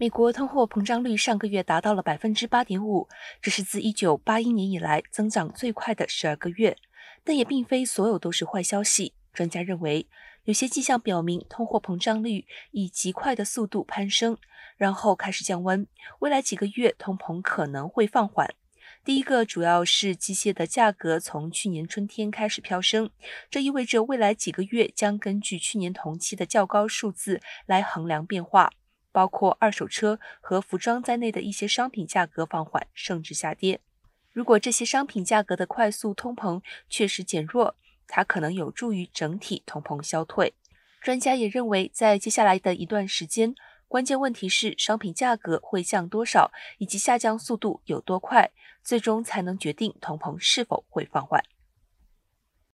美国通货膨胀率上个月达到了百分之八点五，这是自一九八一年以来增长最快的十二个月。但也并非所有都是坏消息。专家认为，有些迹象表明通货膨胀率以极快的速度攀升，然后开始降温。未来几个月通膨可能会放缓。第一个主要是机械的价格从去年春天开始飙升，这意味着未来几个月将根据去年同期的较高数字来衡量变化。包括二手车和服装在内的一些商品价格放缓甚至下跌。如果这些商品价格的快速通膨确实减弱，它可能有助于整体通膨消退。专家也认为，在接下来的一段时间，关键问题是商品价格会降多少，以及下降速度有多快，最终才能决定通膨是否会放缓。